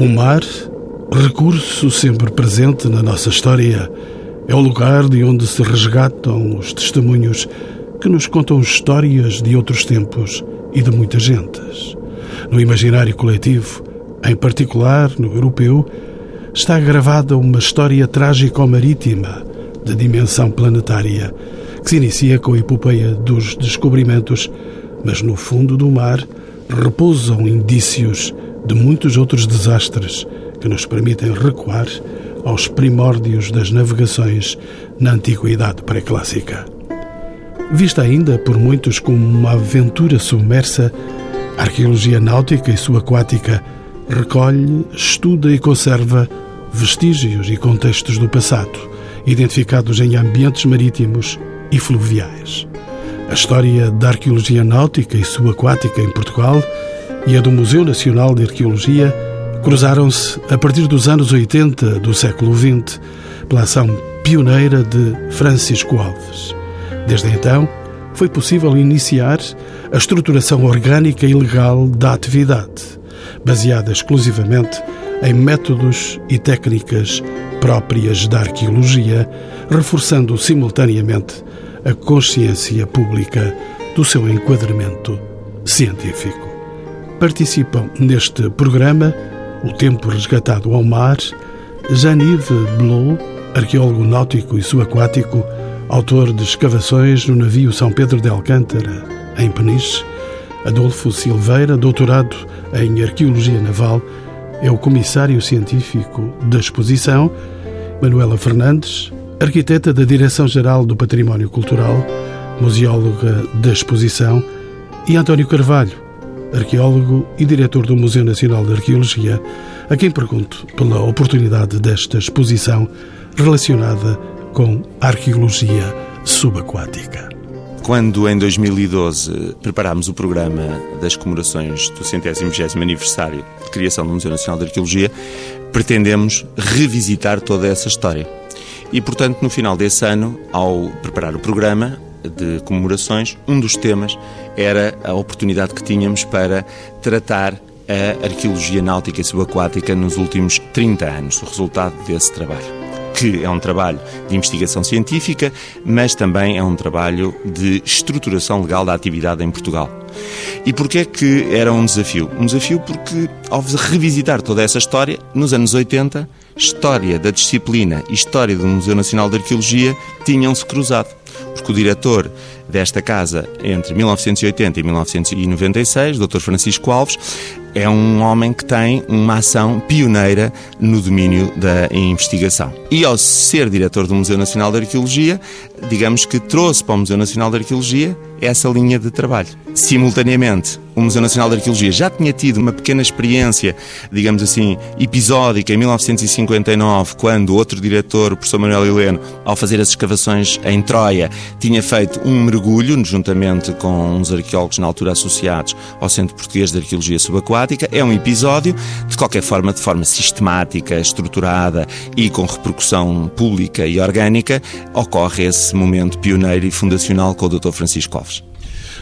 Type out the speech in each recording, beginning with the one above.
O mar, recurso sempre presente na nossa história, é o lugar de onde se resgatam os testemunhos que nos contam histórias de outros tempos e de muitas gentes. No imaginário coletivo, em particular no europeu, está gravada uma história trágico-marítima de dimensão planetária que se inicia com a epopeia dos descobrimentos, mas no fundo do mar repousam indícios de muitos outros desastres que nos permitem recuar aos primórdios das navegações na antiguidade pré-clássica. Vista ainda por muitos como uma aventura submersa, a arqueologia náutica e subaquática recolhe, estuda e conserva vestígios e contextos do passado, identificados em ambientes marítimos e fluviais. A história da arqueologia náutica e subaquática em Portugal e a do Museu Nacional de Arqueologia cruzaram-se a partir dos anos 80 do século XX pela ação pioneira de Francisco Alves. Desde então, foi possível iniciar a estruturação orgânica e legal da atividade, baseada exclusivamente em métodos e técnicas próprias da arqueologia, reforçando simultaneamente a consciência pública do seu enquadramento científico. Participam neste programa O Tempo Resgatado ao Mar, Jean-Yves Blot, arqueólogo náutico e subaquático, autor de escavações no navio São Pedro de Alcântara, em Peniche, Adolfo Silveira, doutorado em Arqueologia Naval, é o comissário científico da exposição, Manuela Fernandes, arquiteta da Direção-Geral do Património Cultural, museóloga da exposição, e António Carvalho, arqueólogo e diretor do Museu Nacional de Arqueologia, a quem pergunto pela oportunidade desta exposição relacionada com a arqueologia subaquática. Quando em 2012 preparámos o programa das comemorações do centésimo vigésimo aniversário de criação do Museu Nacional de Arqueologia, pretendemos revisitar toda essa história. E, portanto, no final desse ano, ao preparar o programa de comemorações, um dos temas era a oportunidade que tínhamos para tratar a arqueologia náutica e subaquática nos últimos 30 anos, o resultado desse trabalho que é um trabalho de investigação científica, mas também é um trabalho de estruturação legal da atividade em Portugal. E porquê é que era um desafio? Um desafio porque, ao revisitar toda essa história, nos anos 80, história da disciplina e história do Museu Nacional de Arqueologia tinham-se cruzado. Porque o diretor desta casa, entre 1980 e 1996, Dr. Francisco Alves, é um homem que tem uma ação pioneira no domínio da investigação. E ao ser diretor do Museu Nacional de Arqueologia, digamos que trouxe para o Museu Nacional de Arqueologia essa linha de trabalho. Simultaneamente, o Museu Nacional de Arqueologia já tinha tido uma pequena experiência, digamos assim, episódica em 1959, quando outro diretor, o professor Manuel Heleno, ao fazer as escavações em Troia, tinha feito um mergulho, juntamente com uns arqueólogos na altura associados ao Centro Português de Arqueologia Subaquática. É um episódio, de qualquer forma, de forma sistemática, estruturada e com repercussão pública e orgânica, ocorre esse momento pioneiro e fundacional com o Dr. Francisco Alves.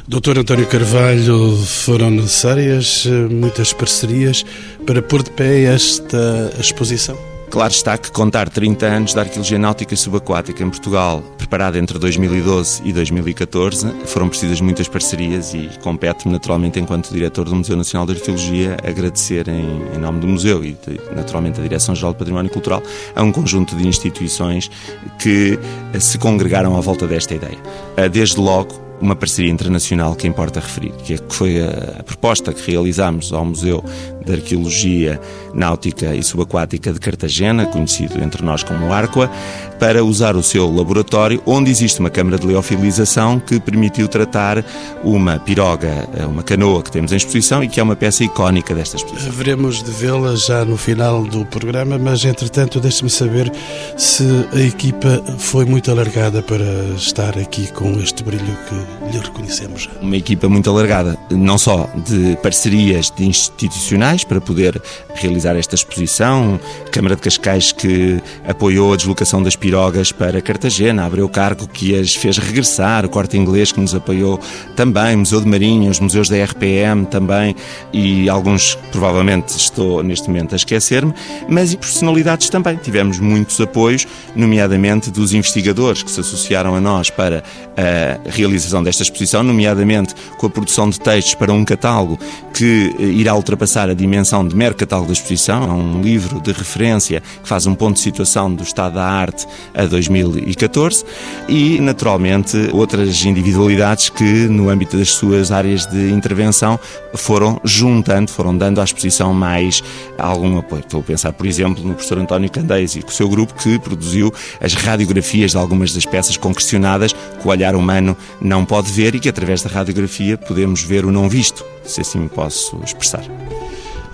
Doutor António Carvalho, foram necessárias eh, muitas parcerias para pôr de pé esta exposição? Claro está que contar 30 anos da arqueologia náutica subaquática em Portugal, preparada entre 2012 e 2014, foram precisas muitas parcerias e compete-me naturalmente, enquanto diretor do Museu Nacional de Arqueologia, agradecer em, em nome do Museu e de, naturalmente a Direção-Geral do Património Cultural a um conjunto de instituições que se congregaram à volta desta ideia. Eh, desde logo, uma parceria internacional que importa referir, que é foi a proposta que realizámos ao Museu de Arqueologia Náutica e Subaquática de Cartagena, conhecido entre nós como Arqua, para usar o seu laboratório, onde existe uma câmara de leofilização que permitiu tratar uma piroga, uma canoa que temos em exposição e que é uma peça icónica desta exposição. Veremos de vê-la já no final do programa, mas entretanto deixe-me saber se a equipa foi muito alargada para estar aqui com este brilho que lhe reconhecemos já? Uma equipa muito alargada, não só de parcerias de institucionais para poder realizar esta exposição, Câmara de Cascais que apoiou a deslocação das pirogas para Cartagena, abriu cargo que as fez regressar, o Corte Inglês que nos apoiou também, Museu de Marinha, os museus da RPM também e alguns provavelmente estou neste momento a esquecer-me, mas e personalidades também. Tivemos muitos apoios, nomeadamente dos investigadores que se associaram a nós para a realização desta exposição, nomeadamente com a produção de textos para um catálogo que eh, irá ultrapassar a dimensão de mero catálogo da exposição. É um livro de referência que faz um ponto de situação do estado da arte a 2014 e, naturalmente, outras individualidades que, no âmbito das suas áreas de intervenção, foram juntando, foram dando à exposição mais algum apoio. Estou a pensar, por exemplo, no professor António Candeias e com o seu grupo que produziu as radiografias de algumas das peças concrecionadas que o olhar humano não pode ver e que, através da radiografia, podemos ver o não visto, se assim me posso expressar.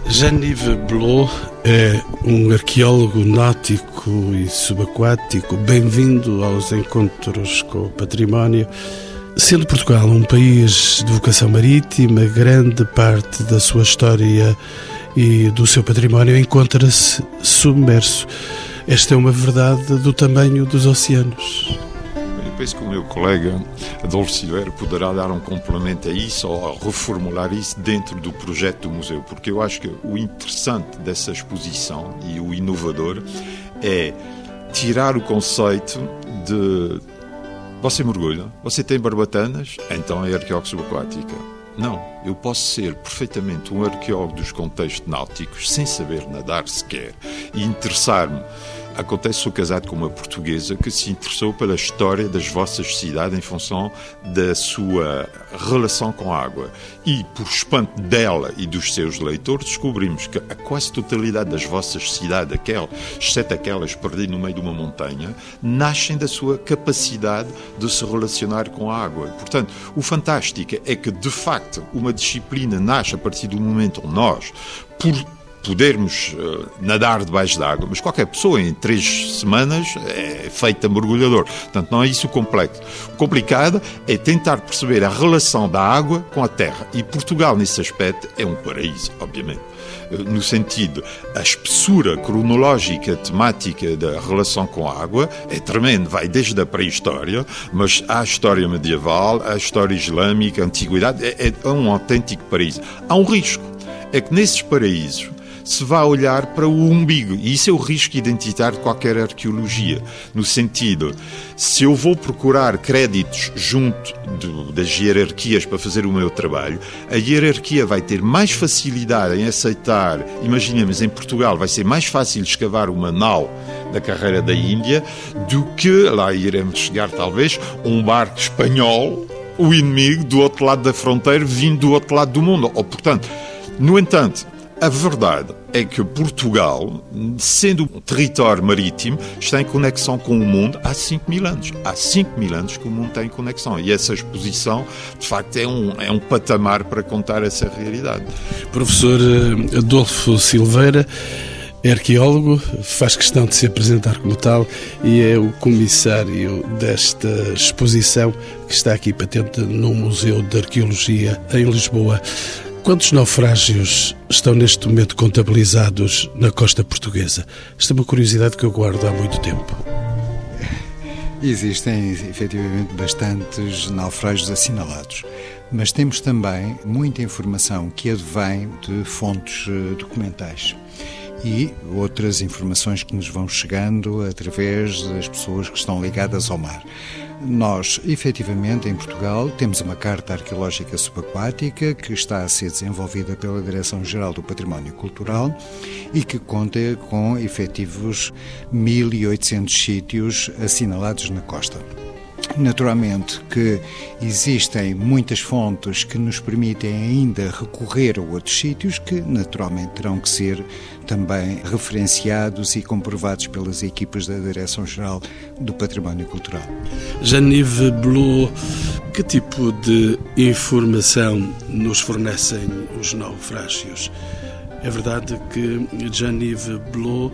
Jean-Yves Blot é um arqueólogo náutico e subaquático. Bem-vindo aos encontros com o património. Sendo Portugal um país de vocação marítima, grande parte da sua história e do seu património encontra-se submerso. Esta é uma verdade do tamanho dos oceanos. Penso que o meu colega Adolfo Silveira poderá dar um complemento a isso ou reformular isso dentro do projeto do museu, porque eu acho que o interessante dessa exposição e o inovador é tirar o conceito de você mergulha, você tem barbatanas, então é arqueólogo subaquática. Não, eu posso ser perfeitamente um arqueólogo dos contextos náuticos sem saber nadar sequer e interessar-me Acontece, sou casado com uma portuguesa que se interessou pela história das vossas cidades em função da sua relação com a água. E, por espanto dela e dos seus leitores, descobrimos que a quase totalidade das vossas cidades, aquelas, exceto aquelas perdidas no meio de uma montanha, nascem da sua capacidade de se relacionar com a água. Portanto, o fantástico é que, de facto, uma disciplina nasce a partir do momento onde nós, por podermos uh, nadar debaixo d'água, mas qualquer pessoa em três semanas é feita mergulhador. Portanto, não é isso o complexo. O complicado é tentar perceber a relação da água com a terra. E Portugal, nesse aspecto, é um paraíso, obviamente eh, no sentido, a espessura cronológica, temática da relação com a água é tremendo, vai desde a pré-história, mas há a história medieval, há a história islâmica, a antiguidade, é, é um autêntico paraíso. Há um risco, é que nesses paraísos se vá olhar para o umbigo. E isso é o risco identitário de qualquer arqueologia. No sentido, se eu vou procurar créditos junto do, das hierarquias para fazer o meu trabalho, a hierarquia vai ter mais facilidade em aceitar. Imaginemos, em Portugal vai ser mais fácil escavar uma nau da carreira da Índia do que, lá iremos chegar talvez, um barco espanhol, o inimigo do outro lado da fronteira, vindo do outro lado do mundo. Ou, portanto, no entanto, a verdade é que Portugal, sendo um território marítimo, está em conexão com o mundo há 5 mil anos. Há 5 mil anos que o mundo tem conexão. E essa exposição, de facto, é um, é um patamar para contar essa realidade. Professor eh, Adolfo Silveira, é arqueólogo, faz questão de se apresentar como tal e é o comissário desta exposição que está aqui patente no Museu de Arqueologia em Lisboa. Quantos naufrágios estão neste momento contabilizados na costa portuguesa? Esta é uma curiosidade que eu guardo há muito tempo. Existem efetivamente bastantes naufrágios assinalados, mas temos também muita informação que advém de fontes eh, documentais e outras informações que nos vão chegando através das pessoas que estão ligadas ao mar. Nós, efetivamente, em Portugal, temos uma carta arqueológica subaquática que está a ser desenvolvida pela Direção-Geral do Património Cultural e que conta com efetivos 1.800 sítios assinalados na costa. Naturalmente que existem muitas fontes que nos permitem ainda recorrer a outros sítios que naturalmente terão que ser também referenciados e comprovados pelas equipas da Direção-Geral do Património Cultural. Janive Blue, que tipo de informação nos fornecem os naufrágios? É verdade que Janive Blue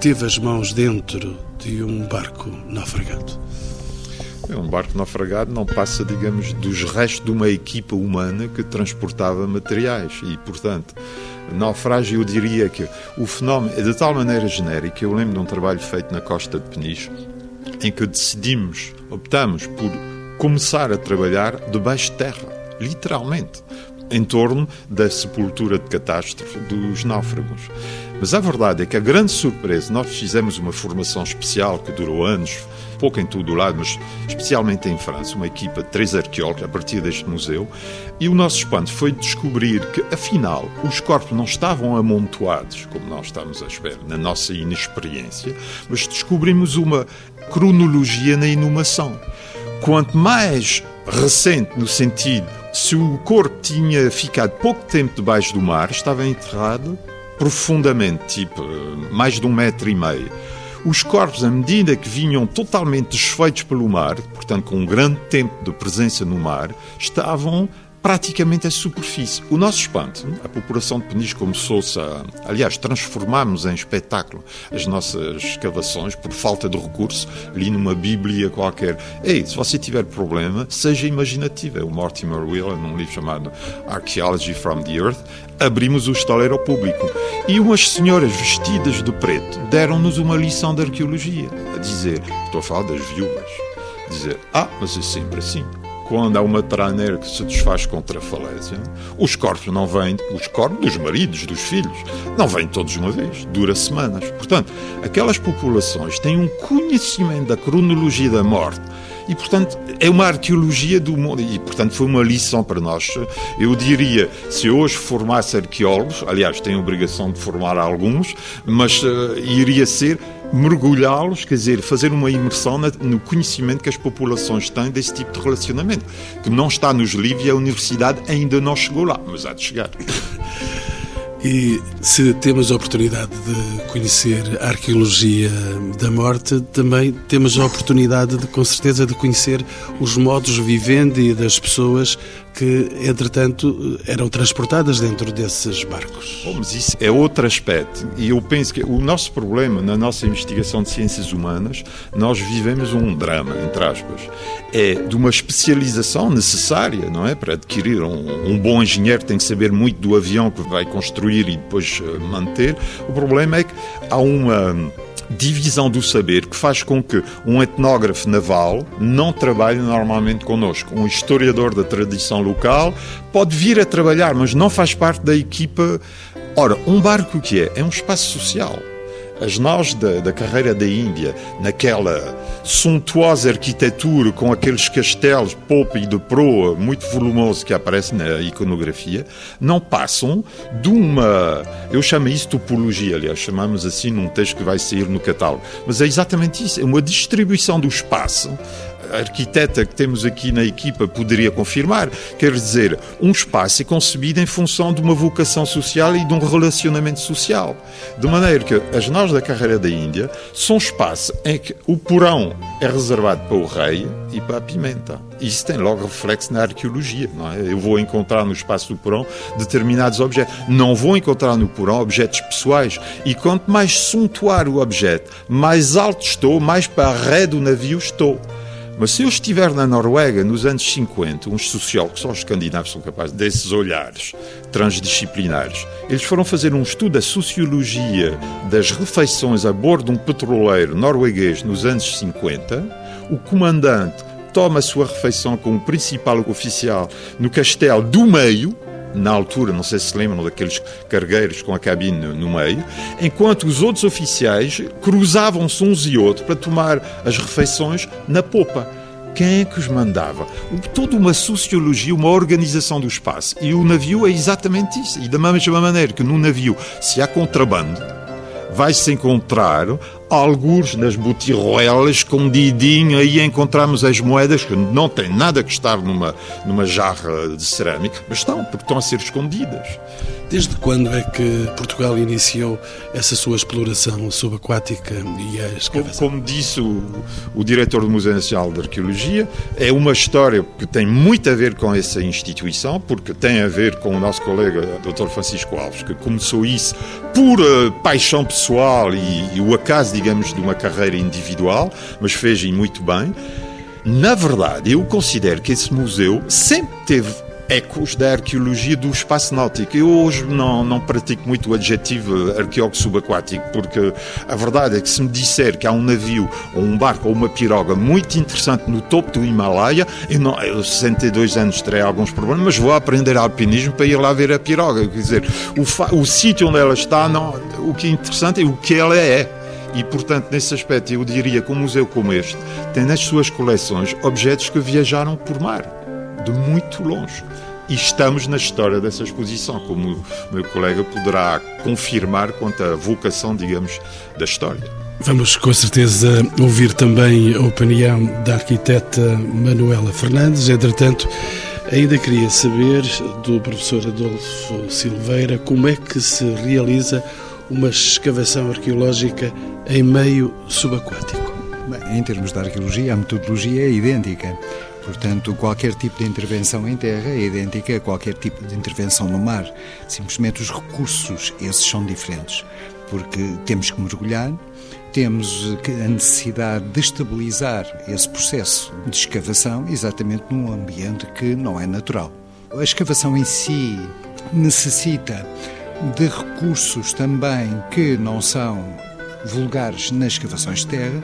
teve as mãos dentro de um barco naufragado. É um barco naufragado não passa, digamos, dos restos de uma equipa humana que transportava materiais e, portanto, naufrágio, eu diria que o fenómeno é de tal maneira genérica. Eu lembro de um trabalho feito na costa de Peniche em que decidimos, optamos por começar a trabalhar debaixo de terra, literalmente, em torno da sepultura de catástrofe dos náufragos. Mas a verdade é que a grande surpresa, nós fizemos uma formação especial que durou anos, pouco em todo o lado, mas especialmente em França, uma equipa de três arqueólogos a partir deste museu, e o nosso espanto foi descobrir que, afinal, os corpos não estavam amontoados, como nós estávamos à espera, na nossa inexperiência, mas descobrimos uma cronologia na inumação. Quanto mais recente, no sentido, se o corpo tinha ficado pouco tempo debaixo do mar, estava enterrado profundamente, tipo mais de um metro e meio. Os corpos, à medida que vinham totalmente desfeitos pelo mar, portanto com um grande tempo de presença no mar, estavam praticamente a superfície. O nosso espanto, a população de Peniche começou-se a. Aliás, transformámos em espetáculo as nossas escavações por falta de recurso. Li numa Bíblia qualquer. Ei, se você tiver problema, seja imaginativo. É o Mortimer Wheeler, num livro chamado Archaeology from the Earth. Abrimos o estaleiro ao público. E umas senhoras vestidas de preto deram-nos uma lição de arqueologia. A dizer, estou a falar das viúvas. Dizer, ah, mas é sempre assim quando há uma traneira que se desfaz contra a falésia, os corpos não vêm, os corpos dos maridos, dos filhos, não vêm todos uma vez, dura semanas. Portanto, aquelas populações têm um conhecimento da cronologia da morte e, portanto, é uma arqueologia do mundo. E, portanto, foi uma lição para nós. Eu diria, se hoje formasse arqueólogos, aliás, tenho a obrigação de formar alguns, mas uh, iria ser mergulhá-los, quer dizer, fazer uma imersão no conhecimento que as populações têm desse tipo de relacionamento, que não está nos livros e a universidade ainda não chegou lá, mas há de chegar. E se temos a oportunidade de conhecer a arqueologia da morte, também temos a oportunidade, de, com certeza, de conhecer os modos vivendi das pessoas que, entretanto, eram transportadas dentro desses barcos. Bom, mas isso é outro aspecto. E eu penso que o nosso problema na nossa investigação de ciências humanas, nós vivemos um drama, entre aspas. É de uma especialização necessária, não é? Para adquirir um, um bom engenheiro tem que saber muito do avião que vai construir e depois eh, manter. O problema é que há uma divisão do saber que faz com que um etnógrafo naval não trabalhe normalmente connosco. Um historiador da tradição local pode vir a trabalhar, mas não faz parte da equipa. Ora, um barco que é? É um espaço social as nós da, da carreira da Índia, naquela suntuosa arquitetura com aqueles castelos polpa e de proa muito volumoso que aparece na iconografia, não passam de uma, eu chamo isso topologia, aliás, chamamos assim num texto que vai sair no catálogo, mas é exatamente isso, é uma distribuição do espaço arquiteta que temos aqui na equipa poderia confirmar. Quer dizer, um espaço é concebido em função de uma vocação social e de um relacionamento social. De maneira que as nós da carreira da Índia são espaços em que o porão é reservado para o rei e para a pimenta. Isso tem logo reflexo na arqueologia, não é? Eu vou encontrar no espaço do porão determinados objetos. Não vou encontrar no porão objetos pessoais. E quanto mais suntuar o objeto, mais alto estou, mais para a ré do navio estou. Mas se eu estiver na Noruega nos anos 50, uns sociólogos, só os escandinavos são capazes desses olhares transdisciplinares, eles foram fazer um estudo da sociologia das refeições a bordo de um petroleiro norueguês nos anos 50. O comandante toma a sua refeição com o principal oficial no castelo do meio, na altura, não sei se se lembram daqueles cargueiros com a cabine no, meio, enquanto os outros oficiais cruzavam-se uns e outros para tomar as refeições na popa. Quem é que os mandava? Toda uma sociologia, uma organização do espaço. E o navio é exatamente isso. E da mesma maneira que no navio, se há contrabando, vai-se encontrar alguns nas botirroelas, escondidinho, aí encontramos as moedas que não têm nada que estar numa, numa jarra de cerâmica, mas estão, porque estão a ser escondidas. Desde quando é que Portugal iniciou essa sua exploração subaquática e a escavação? Como, como disse o, o diretor do Museu Nacional de Arqueologia, é uma história que tem muito a ver com essa instituição, porque tem a ver com o nosso colega Dr. Francisco Alves, que começou isso por uh, paixão pessoal e, e o acaso, digamos, de uma carreira individual, mas fez muito bem. Na verdade, eu considero que esse museu sempre teve ecos da arqueologia do espaço náutico. Eu hoje não, não pratico muito o adjetivo arqueólogo subaquático, porque a verdade é que se me disser que há um navio, ou um barco, ou uma piroga muito interessante no topo do Himalaia, eu, não, eu 62 anos terei alguns problemas, mas vou aprender alpinismo para ir lá ver a piroga. Quer dizer, o, o sítio onde ela está, não, o que é interessante é o que ela é. E, portanto, nesse aspecto, eu diria que um museu como este tem nas suas coleções objetos que viajaram por mar, de muito longe. E estamos na história dessa exposição, como o meu colega poderá confirmar quanto à vocação, digamos, da história. Vamos com certeza ouvir também a opinião da arquiteta Manuela Fernandes. Entretanto, ainda queria saber do professor Adolfo Silveira como é que se realiza uma escavação arqueológica em meio subaquático. Bem, em termos de arqueologia, a metodologia é idêntica. Portanto, qualquer tipo de intervenção em terra é idêntica a qualquer tipo de intervenção no mar. Simplesmente os recursos, esses são diferentes. Porque temos que mergulhar, temos a necessidade de estabilizar esse processo de escavação exatamente num ambiente que não é natural. A escavação em si necessita de recursos também que não são vulgares nas escavações de terra,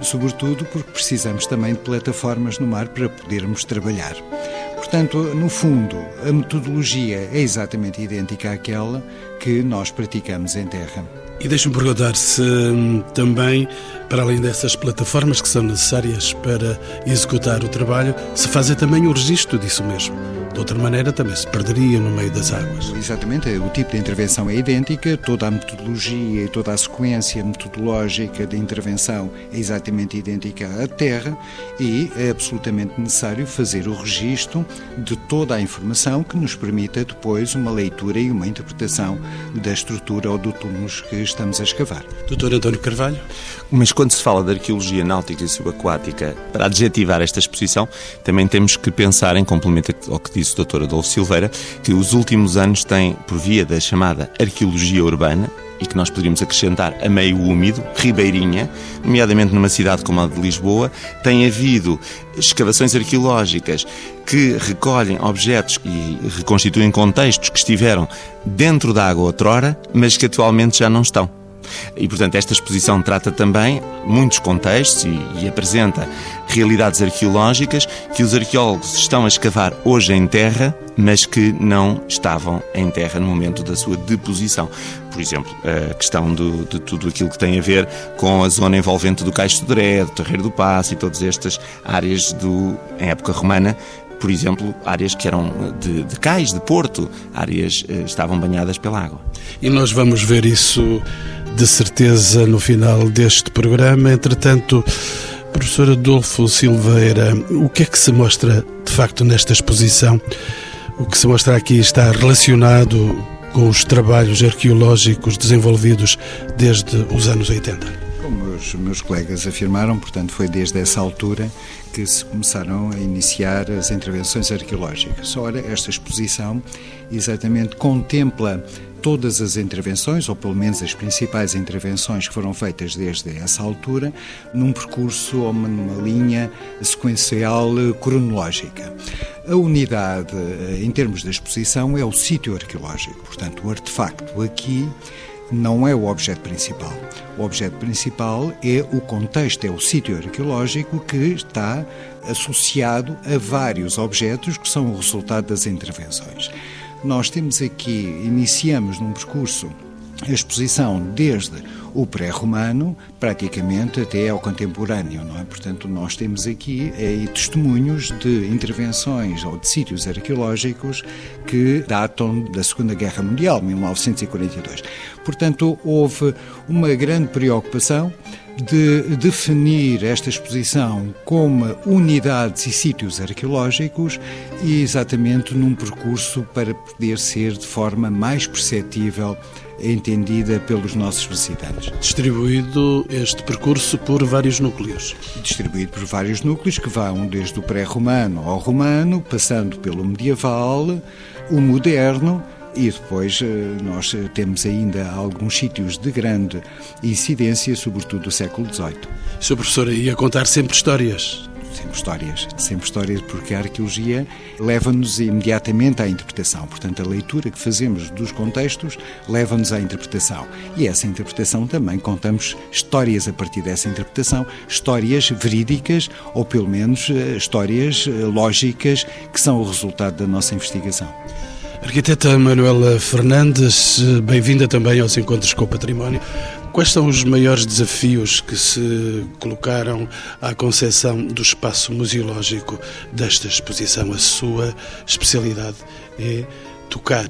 sobretudo porque precisamos também de plataformas no mar para podermos trabalhar. Portanto, no fundo, a metodologia é exatamente idêntica àquela que nós praticamos em terra. E deixe-me perguntar se hum, também, para além dessas plataformas que são necessárias para executar o trabalho, se fazem também o registro disso mesmo. De outra maneira, também se perderia no meio das águas. Exatamente, o tipo de intervenção é idêntica, toda a metodologia e toda a sequência metodológica de intervenção é exatamente idêntica à Terra e é absolutamente necessário fazer o registro de toda a informação que nos permita depois uma leitura e uma interpretação da estrutura ou do túmulo que estamos a escavar. Doutor António Carvalho? Mas quando se fala de arqueologia náutica e subaquática, para adjetivar esta exposição, também temos que pensar, em complemento ao que disse o Dr. Adolfo Silveira, que os últimos anos têm, por via da chamada arqueologia urbana, e que nós poderíamos acrescentar a meio úmido, ribeirinha, nomeadamente numa cidade como a de Lisboa, tem havido escavações arqueológicas que recolhem objetos e reconstituem contextos que estiveram dentro da água outrora, mas que atualmente já não estão. E, portanto, esta exposição trata também muitos contextos e, e, apresenta realidades arqueológicas que os arqueólogos estão a escavar hoje em terra, mas que não estavam em terra no momento da sua deposição. Por exemplo, a questão do, de tudo aquilo que tem a ver com a zona envolvente do Caixo de Dré, do Terreiro do Passo e todas estas áreas do, em época romana, por exemplo, áreas que eram de, de cais, de porto, áreas eh, estavam banhadas pela água. E nós vamos ver isso de certeza no final deste programa. Entretanto, professor Adolfo Silveira, o que é que se mostra de facto nesta exposição? O que se mostra aqui está relacionado com os trabalhos arqueológicos desenvolvidos desde os anos 80 como os meus colegas afirmaram, portanto, foi desde essa altura que se começaram a iniciar as intervenções arqueológicas. Ora, esta exposição exatamente contempla todas as intervenções, ou pelo menos as principais intervenções que foram feitas desde essa altura, num percurso ou numa linha sequencial cronológica. A unidade, eh, em termos da exposição, é o sítio arqueológico, portanto, o artefacto aqui não é o objeto principal. O objeto principal é o contexto, é o sítio arqueológico que está associado a vários objetos que são o resultado das intervenções. Nós temos aqui, iniciamos num percurso a exposição desde o pré-romano, praticamente até ao contemporâneo, não é? Portanto, nós temos aqui é, testemunhos de intervenções ou de sítios arqueológicos que datam da Segunda Guerra Mundial, 1942. Portanto, houve uma grande preocupação de definir esta exposição como unidades e sítios arqueológicos e exatamente num percurso para poder ser de forma mais perceptível entendida pelos nossos visitantes. Distribuído este percurso por vários núcleos? Distribuído por vários núcleos que vão desde o pré-romano ao romano, passando pelo medieval, o moderno e depois eh, nós temos ainda alguns sítios de grande incidência, sobretudo do século XVIII. Sr. Professor, ia contar sempre histórias? sempre histórias, sempre histórias, porque a arqueologia leva-nos imediatamente à interpretação. Portanto, a leitura que fazemos dos contextos leva-nos à interpretação. E essa interpretação também contamos histórias a partir dessa interpretação, histórias verídicas ou pelo menos eh, histórias eh, lógicas que são o resultado da nossa investigação. Arquiteta Manuela Fernandes, bem-vinda também aos Encontros com o Património. Quais são os maiores desafios que se colocaram à concepção do espaço museológico desta exposição? A sua especialidade é tocar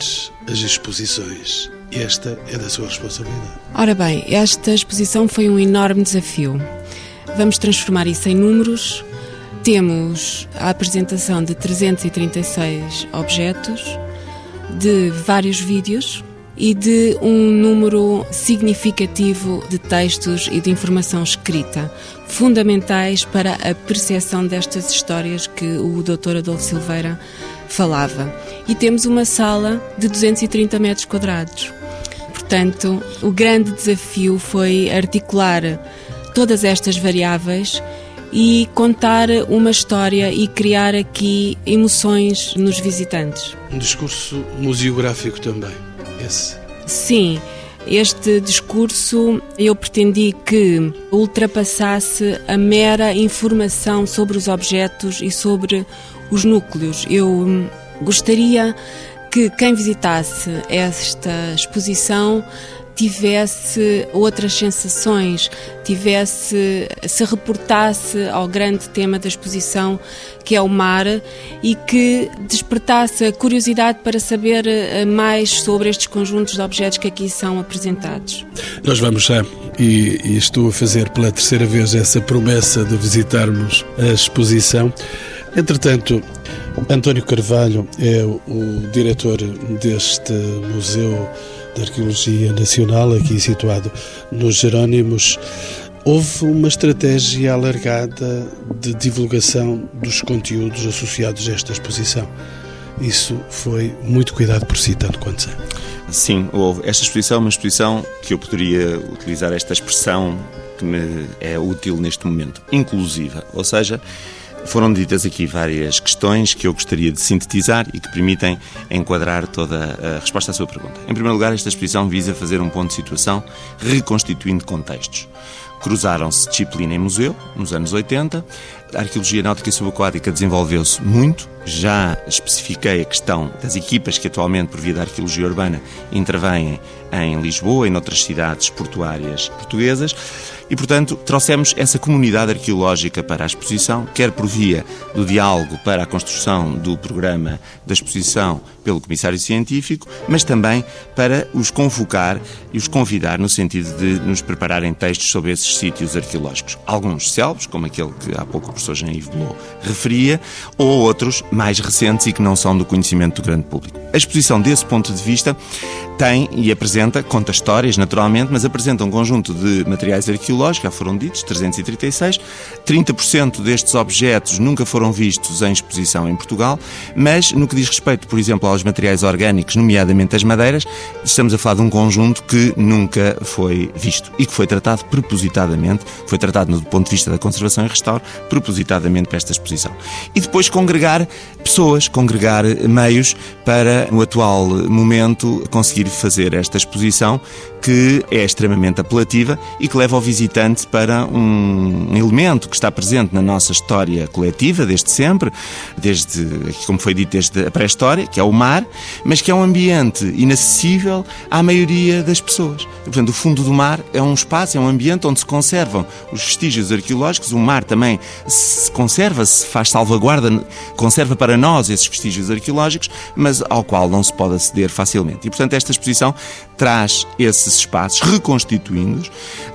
as exposições. Esta é da sua responsabilidade. Ora bem, esta exposição foi um enorme desafio. Vamos transformar isso em números. Temos a apresentação de 336 objetos de vários vídeos e de um número significativo de textos e de informação escrita, fundamentais para a percepção destas histórias que o Dr. Adolfo Silveira falava. E temos uma sala de 230 metros quadrados. Portanto, o grande desafio foi articular todas estas variáveis e contar uma história e criar aqui emoções nos visitantes. Um discurso museográfico também, esse? Sim. Este discurso eu pretendi que ultrapassasse a mera informação sobre os objetos e sobre os núcleos. Eu gostaria que quem visitasse esta exposição tivesse outras sensações, tivesse se reportasse ao grande tema da exposição que é o mar e que despertasse a curiosidade para saber eh, mais sobre estes conjuntos de objetos que aqui são apresentados. Nós vamos já e, e estou a fazer pela terceira vez essa promessa de visitarmos a exposição. Entretanto, António Carvalho é o, o diretor deste museu de Arqueologia Nacional, aqui situado nos Jerónimos, houve uma estratégia alargada de divulgação dos conteúdos associados a esta exposição. Isso foi muito cuidado por si, tanto quanto sei. Sim, houve. Esta exposição é uma exposição que eu poderia utilizar esta expressão que me é útil neste momento, inclusiva. Ou seja, foram ditas aqui várias questões que eu gostaria de sintetizar e que permitem enquadrar toda a resposta à sua pergunta. Em primeiro lugar, esta exposição visa fazer um ponto de situação reconstituindo contextos. Cruzaram-se disciplina e museu, nos anos 80. A arqueologia náutica e subaquática desenvolveu-se muito. Já especifiquei a questão das equipas que atualmente, por via da arqueologia urbana, intervêm em Lisboa e noutras cidades portuárias portuguesas. E, portanto, trouxemos essa comunidade arqueológica para a exposição, quer por via do diálogo para a construção do programa da exposição pelo Comissário Científico, mas também para os convocar e os convidar no sentido de nos prepararem textos sobre esses sítios arqueológicos. Alguns célebres, como aquele que há pouco o professor Jean-Yves Belot referia, ou outros mais recentes e que não são do conhecimento do grande público. A exposição, desse ponto de vista, tem e apresenta, conta histórias naturalmente, mas apresenta um conjunto de materiais arqueológicos, foram ditos, 336. 30% destes objetos nunca foram vistos em exposição em Portugal, mas no que diz respeito, por exemplo, aos materiais orgânicos, nomeadamente as madeiras, estamos a falar de um conjunto que nunca foi visto e que foi tratado propositadamente, foi tratado do ponto de vista da conservação e restauro, propositadamente para esta exposição. E depois congregar pessoas, congregar meios para, no atual momento, conseguir fazer esta exposição que é extremamente apelativa e que leva o visitante para um elemento que está presente na nossa história coletiva desde sempre, desde, como foi dito, desde a pré-história, que é o mar, mas que é um ambiente inacessível à maioria das pessoas. Portanto, o fundo do mar é um espaço, é um ambiente onde se conservam os vestígios arqueológicos, o mar também se conserva, se faz salvaguarda, conserva para nós esses vestígios arqueológicos, mas ao qual não se pode aceder facilmente. E, portanto, esta exposição traz esses espaços, reconstituindo-os,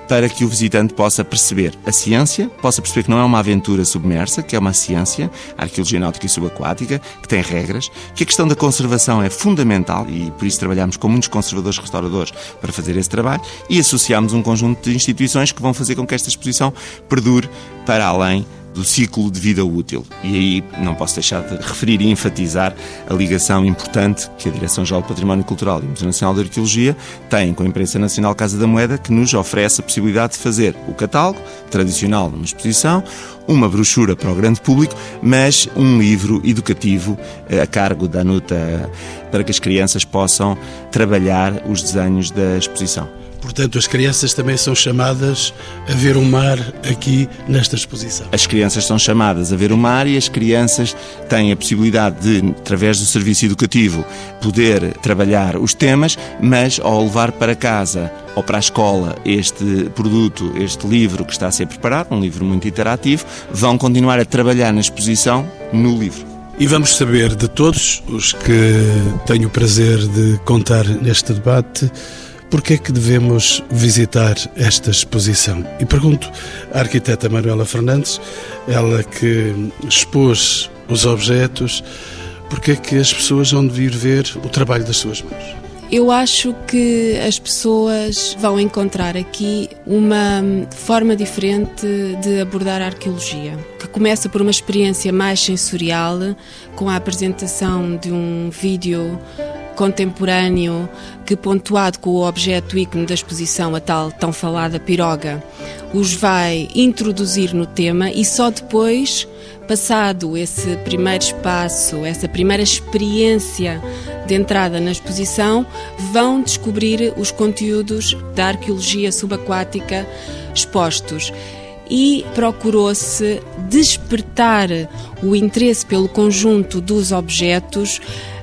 para que o visitante possa perceber a ciência, possa perceber que não é uma aventura submersa, que é uma ciência, arqueologia náutica e subaquática, que tem regras, que a questão da conservação é fundamental e por isso trabalhamos com muitos conservadores restauradores para fazer esse trabalho e associamos um conjunto de instituições que vão fazer com que esta exposição perdure para além do ciclo de vida útil. E aí não posso deixar de referir e enfatizar a ligação importante que a Direção-Geral do Património Cultural e Museu Nacional de Arqueologia têm com a Imprensa Nacional Casa da Moeda, que nos oferece a possibilidade de fazer o catálogo tradicional numa exposição, uma brochura para o grande público, mas um livro educativo eh, a cargo da Nuta para que as crianças possam trabalhar os desenhos da exposição. Portanto, as crianças também são chamadas a ver o mar aqui nesta exposição. As crianças são chamadas a ver o mar e as crianças têm a possibilidade de, através do serviço educativo, poder trabalhar os temas, mas ao levar para casa ou para a escola este produto, este livro que está a ser preparado, um livro muito interativo, vão continuar a trabalhar na exposição no livro. E vamos saber de todos os que tenho o prazer de contar neste debate porque é que devemos visitar esta exposição? E pergunto à arquiteta Manuela Fernandes, ela que expôs os objetos, porque é que as pessoas vão vir ver o trabalho das suas mãos? Eu acho que as pessoas vão encontrar aqui uma forma diferente de abordar a arqueologia, que começa por uma experiência mais sensorial, com a apresentação de um vídeo contemporâneo que, pontuado com o objeto ícone da exposição, a tal tão falada piroga, os vai introduzir no tema e só depois, passado esse primeiro espaço, essa primeira experiência de entrada na exposição, vão descobrir os conteúdos da arqueologia subaquática expostos e procurou-se despertar o interesse pelo conjunto dos objetos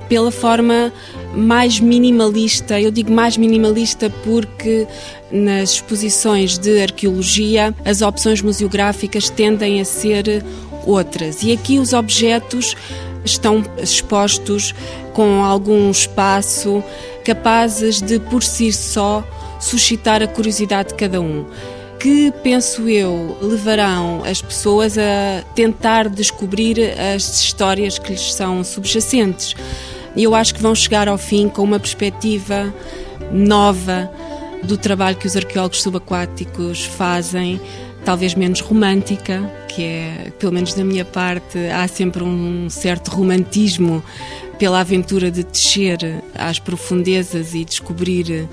pela forma mais minimalista. Eu digo mais minimalista porque nas exposições de arqueologia as opções museográficas tendem a ser outras. E aqui os objetos estão expostos com algum espaço capazes de por si só suscitar a curiosidade de cada um que, penso eu, levarão as pessoas a tentar descobrir as histórias que lhes são subjacentes e eu acho que vão chegar ao fim com uma perspectiva nova do trabalho que os arqueólogos subaquáticos fazem, talvez menos romântica, que é, pelo menos da minha parte, há sempre um certo romantismo pela aventura de descer às profundezas e descobrir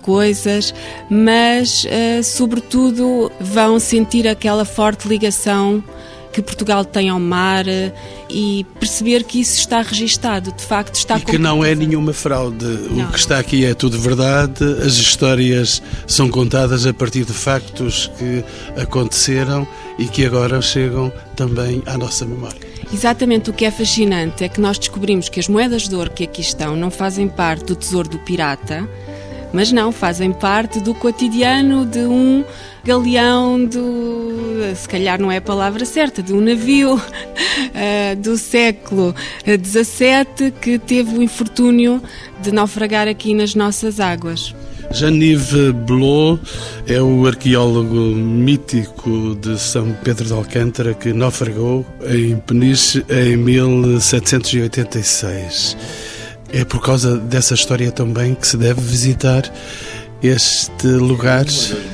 coisas, mas, uh, sobretudo, vão sentir aquela forte ligação que Portugal tem ao mar eh, e perceber que isso está registado, de facto está... E que não é nenhuma fraude. Não. O que está aqui é tudo verdade, as histórias são contadas a partir de factos que aconteceram e que agora chegam também à nossa memória. Exatamente, o que é fascinante é que nós descobrimos que as moedas de ouro que aqui estão não fazem parte do tesouro do pirata, mas não, fazem parte do cotidiano de um galeão do. se calhar não é a palavra certa, de um navio uh, do século XVII que teve o infortúnio de naufragar aqui nas nossas águas. Jean-Yves Blot é o arqueólogo mítico de São Pedro de Alcântara que naufragou em Peniche em 1786. É por causa dessa história também que se deve visitar este lugar.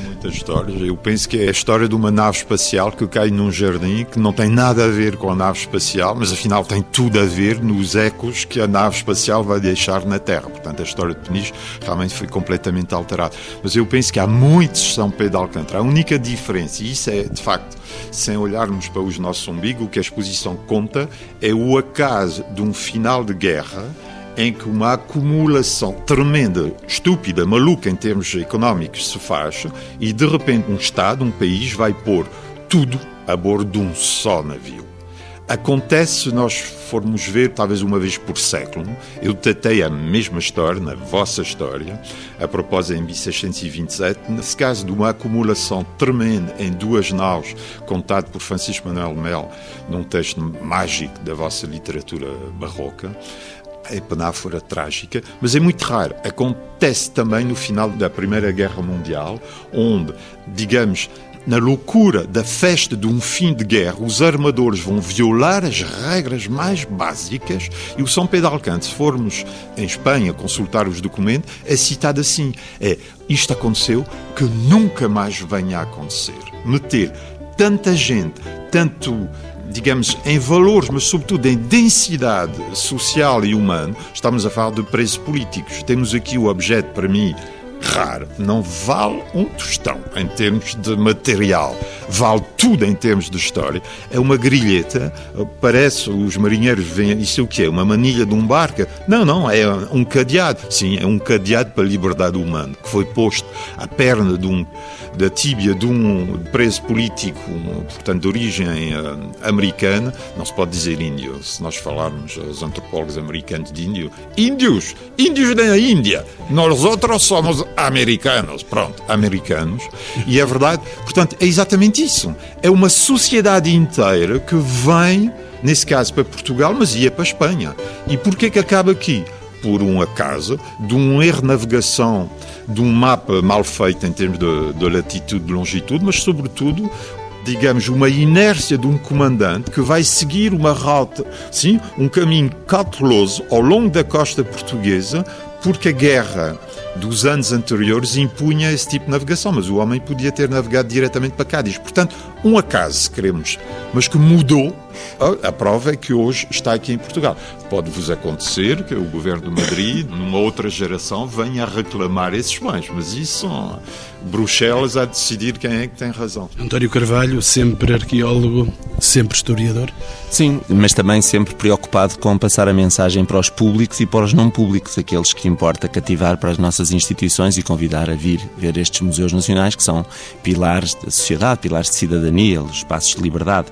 Muitas histórias. Eu penso que é a história de uma nave espacial que cai num jardim que não tem nada a ver com a nave espacial, mas afinal tem tudo a ver nos ecos que a nave espacial vai deixar na Terra. Portanto, a história de Peniche realmente foi completamente alterada. Mas eu penso que há muitos São Pedro de Alcântara. A única diferença, e isso é de facto, sem olharmos para os nossos umbigos, o que a exposição conta é o acaso de um final de guerra em que uma acumulação tremenda, estúpida, maluca em termos económicos se faz e de repente um Estado, um país vai pôr tudo a bordo de um só navio. Acontece se nós formos ver, talvez uma vez por século, eu tratei a mesma história, na vossa história, a propósito em 1627, nesse caso de uma acumulação tremenda em duas naus, contado por Francisco Manuel Mel, num texto mágico da vossa literatura barroca, é panáfora trágica, mas é muito raro. Acontece também no final da Primeira Guerra Mundial, onde, digamos, na loucura da festa de um fim de guerra, os armadores vão violar as regras mais básicas e o São Pedro Alcante, se formos em Espanha consultar os documentos, é citado assim: é isto aconteceu que nunca mais venha a acontecer. Meter tanta gente, tanto digamos, em valores, mas sobretudo em densidade social e humana, estamos a falar de preços políticos. Temos aqui o objeto, para mim, raro, não vale um tostão em termos de material, vale tudo em termos de história. É uma grilheta, parece, os marinheiros veem, isso é o que é? Uma manilha de um barco? Não, não, é um cadeado. Sim, é um cadeado para a liberdade humana, que foi posto à perna de um, da tíbia de um preso político, portanto, de origem uh, americana. Não se pode dizer índio, se nós falarmos aos antropólogos americanos de índio. Índios! Índios da Índia! Nós outros somos americanos, pronto, americanos. E é verdade, portanto, é exatamente isso. É uma sociedade inteira que vem, nesse caso para Portugal, mas ia para a Espanha. E porquê que acaba aqui? Por um acaso, de um erro de navegação, de um mapa mal feito em termos de, de latitude e longitude, mas sobretudo digamos, uma inércia de um comandante que vai seguir uma rota, sim, um caminho cauteloso ao longo da costa portuguesa, porque a guerra dos anos anteriores impunha esse tipo de navegação, mas o homem podia ter navegado diretamente para Cádiz. Portanto, um acaso, se queremos, mas que mudou. A prova é que hoje está aqui em Portugal. Pode-vos acontecer que o governo de Madrid, numa outra geração, venha a reclamar esses bens, mas isso Bruxelas a decidir quem é que tem razão. António Carvalho, sempre arqueólogo, sempre historiador. Sim, mas também sempre preocupado com passar a mensagem para os públicos e para os não públicos, aqueles que importa cativar para as nossas instituições e convidar a vir ver estes museus nacionais, que são pilares da sociedade, pilares de cidadania, espaços de liberdade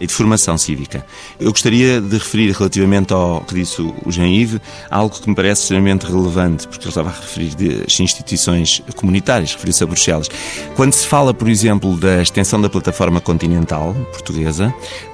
e de formação cívica. Eu gostaria de referir relativamente ao que disse o Jean-Yves, algo que me parece extremamente relevante, porque ele estava a referir das instituições comunitárias, referiu-se a Bruxelas. Quando se fala, por exemplo, da extensão da plataforma continental portuguesa,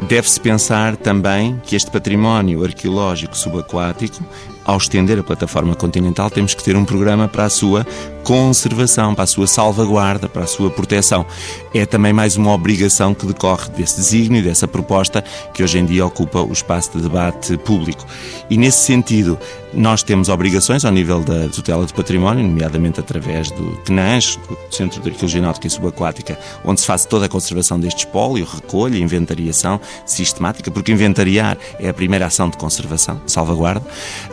deve-se pensar também que este património arqueológico subaquático ao estender a plataforma continental, temos que ter um programa para a sua conservação, para a sua salvaguarda, para a sua proteção. É também mais uma obrigação que decorre desse desígnio, dessa proposta que hoje em dia ocupa o espaço de debate público. E nesse sentido, nós temos obrigações ao nível da tutela de património, nomeadamente através do CNAS, do Centro de Arqueologia Náutica e Subaquática, onde se faz toda a conservação deste espólio, recolha, inventariação sistemática, porque inventariar é a primeira ação de conservação, salvaguarda,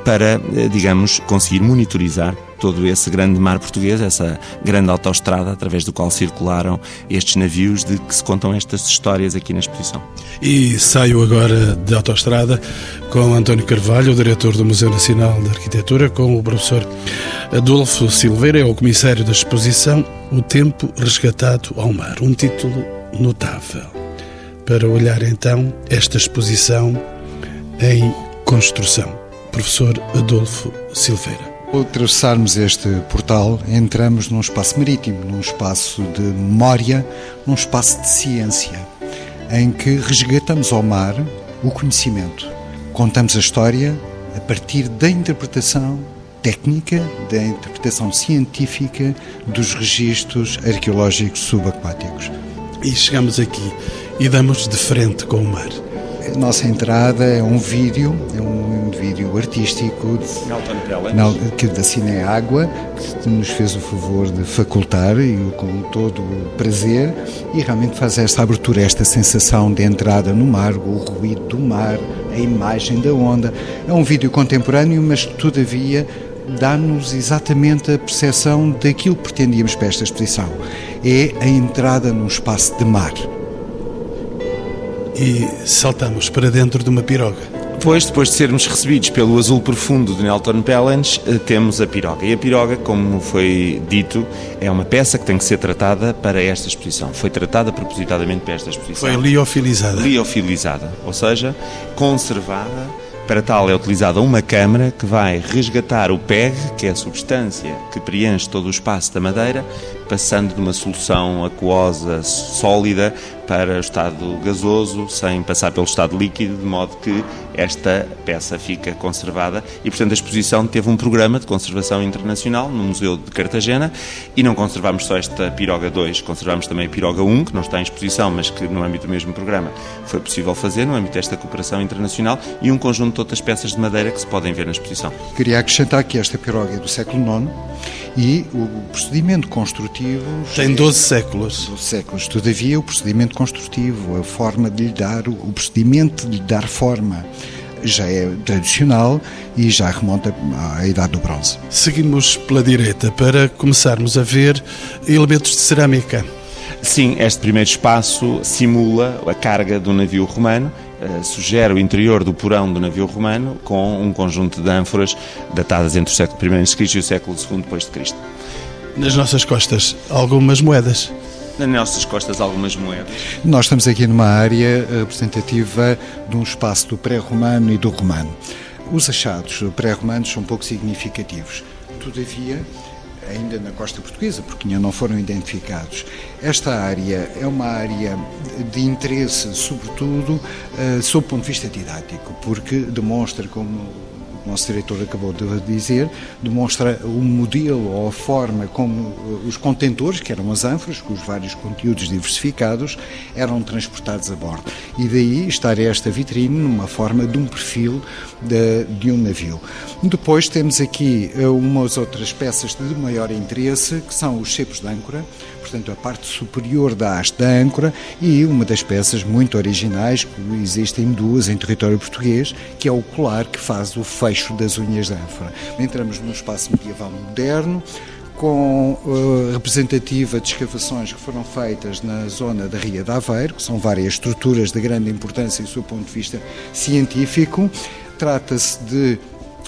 para, eh, digamos, conseguir monitorizar todo esse grande mar português, essa grande autoestrada através do qual circularam estes navios de que se contam estas histórias aqui na exposição. E saio agora de autoestrada com António Carvalho, o diretor do Museu Nacional de Arquitetura, com o professor Adolfo Silveira, é o comissário da exposição O Tempo Resgatado ao Mar, um título notável. Para olhar então esta exposição em construção. Professor Adolfo Silveira. Ao atravessarmos este portal, entramos num espaço marítimo, num espaço de memória, num espaço de ciência, em que resgatamos ao mar o conhecimento. Contamos a história a partir da interpretação técnica, da interpretação científica dos registros arqueológicos subaquáticos. E chegamos aqui e damos de frente com o mar. A nossa entrada é um vídeo, é um artístico de, que da Cine Água, que nos fez o favor de facultar e com todo o prazer e realmente faz esta abertura, esta sensação de entrada no mar, o ruído do mar, a imagem da onda. É um vídeo contemporâneo, mas todavia dá-nos exatamente a percepção daquilo que pretendíamos para esta exposição. É a entrada num espaço de mar e saltamos para dentro de uma piroga. Depois, depois de sermos recebidos pelo azul profundo de Nelton Pellens, eh, temos a piroga. E a piroga, como foi dito, é uma peça que tem que ser tratada para esta exposição. Foi tratada propositadamente para esta exposição. Foi liofilizada. Liofilizada, ou seja, conservada. Para tal é utilizada uma câmara que vai resgatar o PEG, que é a substância que preenche todo o espaço da madeira, passando de uma solução aquosa sólida para o estado gasoso, sem passar pelo estado líquido, de modo que esta peça fica conservada. E, portanto, a exposição teve um programa de conservação internacional no Museu de Cartagena e não conservamos só esta Piroga 2, conservamos também a Piroga 1, que não está em exposição, mas que no âmbito do mesmo programa foi possível fazer, no âmbito desta cooperação internacional, e um conjunto de outras peças de madeira que se podem ver na exposição. Queria acrescentar que esta Piroga é do século IX E o procedimento construtivo. Tem 12 séculos. 12 séculos. Todavia, o procedimento construtivo, a forma de lhe dar, o procedimento de lhe dar forma já é tradicional e já remonta à Idade do Bronze. Seguimos pela direita para começarmos a ver elementos de cerâmica. Sim, este primeiro espaço simula a carga do navio romano, eh, sugere o interior do porão do navio romano com um conjunto de ânforas datadas entre o século I a.C. e o século II depois de Cristo. Nas nossas costas, algumas moedas. Nas nossas costas, algumas moedas. Nós estamos aqui numa área representativa de um espaço do pré-romano e do romano. Os achados pré-romanos são pouco significativos. Todavia, ainda na costa portuguesa, porque ainda não foram identificados. Esta área é uma área de interesse, sobretudo, uh, sob o ponto de vista didático, porque demonstra como o nosso diretor acabou de dizer, demonstra o modelo ou a forma como eh, os contentores, que eram as ânforas, com os vários conteúdos diversificados, eram transportados a bordo. E daí estar esta vitrine numa forma de um perfil de, de um navio. Depois temos aqui eh, umas outras peças de maior interesse, que são os cepos de âncora, portanto a parte superior da haste da âncora e uma das peças muito originais, que existem duas em território português, que é o colar que faz o fecho das unhas da ânfora. Entramos num espaço medieval moderno, com uh, representativa de escavações que foram feitas na zona da Ria de Aveiro, que são várias estruturas de grande importância do ponto de vista científico. Trata-se de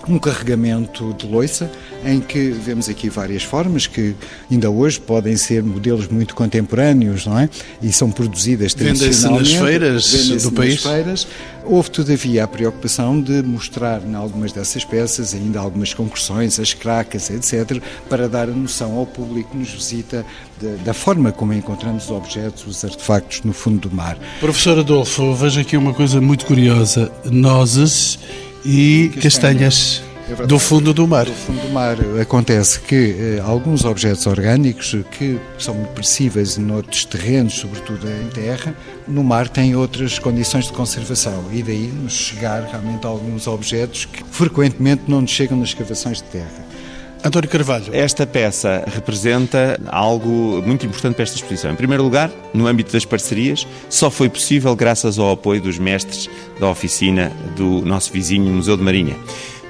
um carregamento de loiça, em que vemos aqui várias formas que ainda hoje podem ser modelos muito contemporâneos, não é? E são produzidas tradicionalmente. Vendem-se nas feiras do país? Feiras. Houve, todavia, a preocupação de mostrar em algumas dessas peças ainda algumas concussões, as cracas, etc., para dar a noção ao público que nos visita de, da forma como encontramos os objetos, os artefactos no fundo do mar. Professor Adolfo, vejo aqui uma coisa muito curiosa. Nozes e castanhas. É do fundo do mar. Do fundo do mar. Acontece que eh, alguns objetos orgânicos que são depressíveis noutros terrenos, sobretudo em terra, no mar têm outras condições de conservação e daí nos chegar realmente alguns objetos que frequentemente não nos chegam nas escavações de terra. António Carvalho. Esta peça representa algo muito importante para esta exposição. Em primeiro lugar, no âmbito das parcerias, só foi possível graças ao apoio dos mestres da oficina do nosso vizinho Museu de Marinha,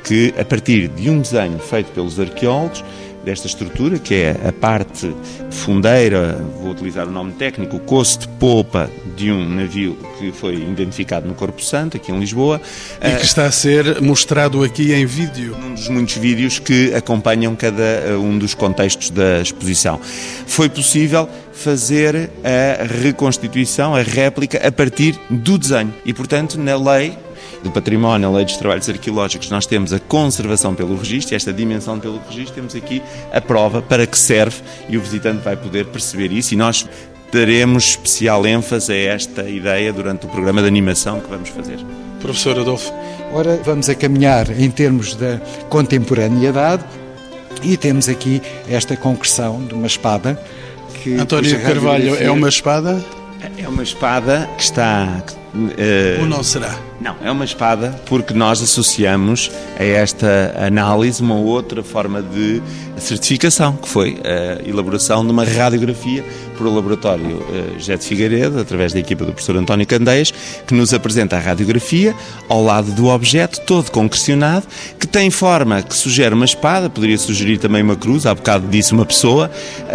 que, a partir de um desenho feito pelos arqueólogos, desta estrutura, que é a parte fundeira, vou utilizar o nome técnico, o coço de polpa de um navio que foi identificado no Corpo Santo, aqui em Lisboa. E que está a ser mostrado aqui em vídeo. Um dos muitos vídeos que acompanham cada eh, um dos contextos da exposição. Foi possível fazer a reconstituição, a réplica, a partir do desenho. E, portanto, na lei do património, a lei dos trabalhos arqueológicos, nós temos a conservação pelo registro, esta dimensão pelo registro, temos aqui a prova para que serve e o visitante vai poder perceber isso e nós daremos especial ênfase a esta ideia durante o programa de animação que vamos fazer. Professor Adolfo. Ora, vamos a caminhar em termos da contemporaneidade e temos aqui esta concreção de uma espada. Que, António Carvalho, é uma espada? É uma espada que está. Uh, Ou não será? Não, é uma espada porque nós associamos a esta análise uma outra forma de certificação, que foi a elaboração de uma radiografia por o laboratório uh, José de Figueiredo, através da equipa do professor António Candeias, que nos apresenta a radiografia ao lado do objeto, todo concrecionado, que tem forma que sugere uma espada, poderia sugerir também uma cruz, há bocado disse uma pessoa,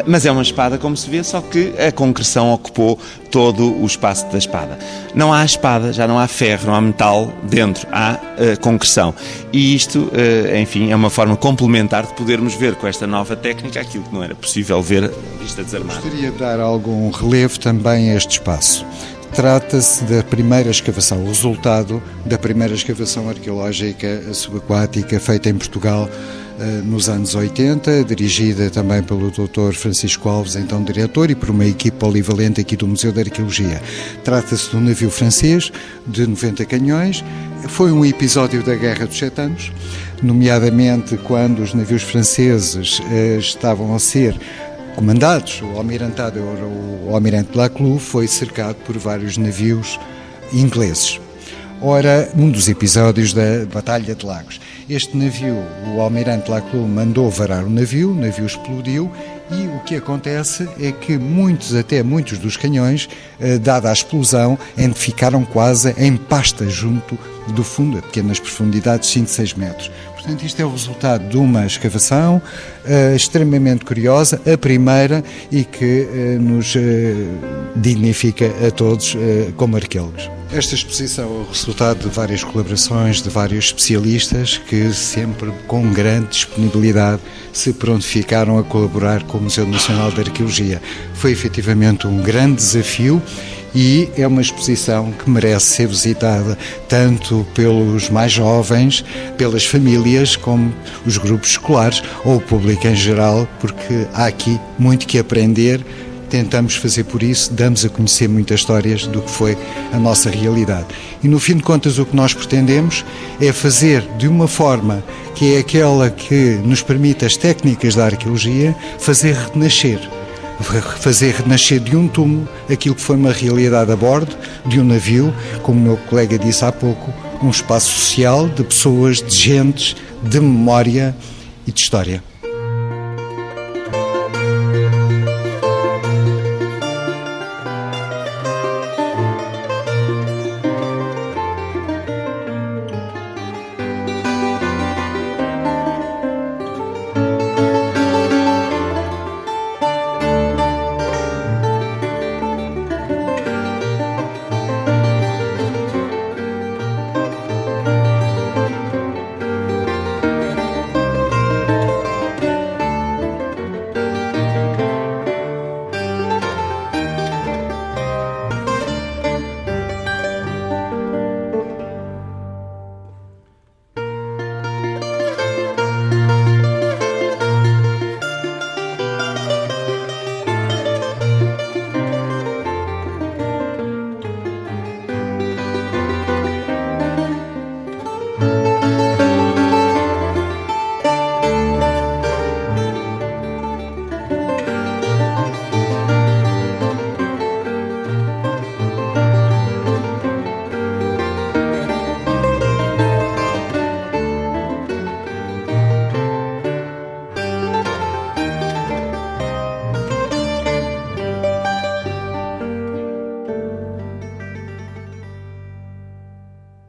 mas é uma espada como se vê, só que a concreção ocupou todo o espaço da espada. Não há espada, já não há ferro, não há metal dentro, há uh, concreção. E isto, uh, enfim, é uma forma complementar de podermos ver com esta nova técnica aquilo que não era possível ver vista desarmada. Gostaria de dar algum relevo também a este espaço. Trata-se da primeira escavação, o resultado da primeira escavação arqueológica subaquática feita em Portugal nos anos 80, dirigida também pelo Dr. Francisco Alves, então diretor, e por uma equipe polivalente aqui do Museu da Arqueologia. Trata-se de um navio francês de 90 canhões. Foi um episódio da Guerra dos Sete Anos, nomeadamente quando os navios franceses eh, estavam a ser comandados. O almirantado, o almirante Laclou, foi cercado por vários navios ingleses. Ora, um dos episódios da Batalha de Lagos. Este navio, o almirante Laclos mandou varar o navio, o navio explodiu e o que acontece é que muitos, até muitos dos canhões, eh, dada a explosão, ficaram quase em pasta junto do fundo, a pequenas profundidades, 5, 6 metros. Portanto, isto é o resultado de uma escavação uh, extremamente curiosa, a primeira e que uh, nos uh, dignifica a todos como arqueólogos. Esta exposição é o resultado de várias colaborações de vários especialistas que sempre com grande disponibilidade se prontificaram a colaborar com o Museu Nacional de Arqueologia. Foi efetivamente um grande desafio e é uma exposição que merece ser visitada tanto pelos mais jovens, pelas famílias, como os grupos escolares ou o público em geral, porque há aqui muito que aprender tentamos fazer por isso, damos a conhecer muitas histórias do que foi a nossa realidade. E no fim de contas, o que nós pretendemos é fazer de uma forma que é aquela que nos permite as técnicas da arqueologia, fazer renascer. Fazer renascer de um túmulo aquilo que foi uma realidade a bordo de um navio, como o meu colega disse há pouco, um espaço social de pessoas, de gentes, de memória e de história.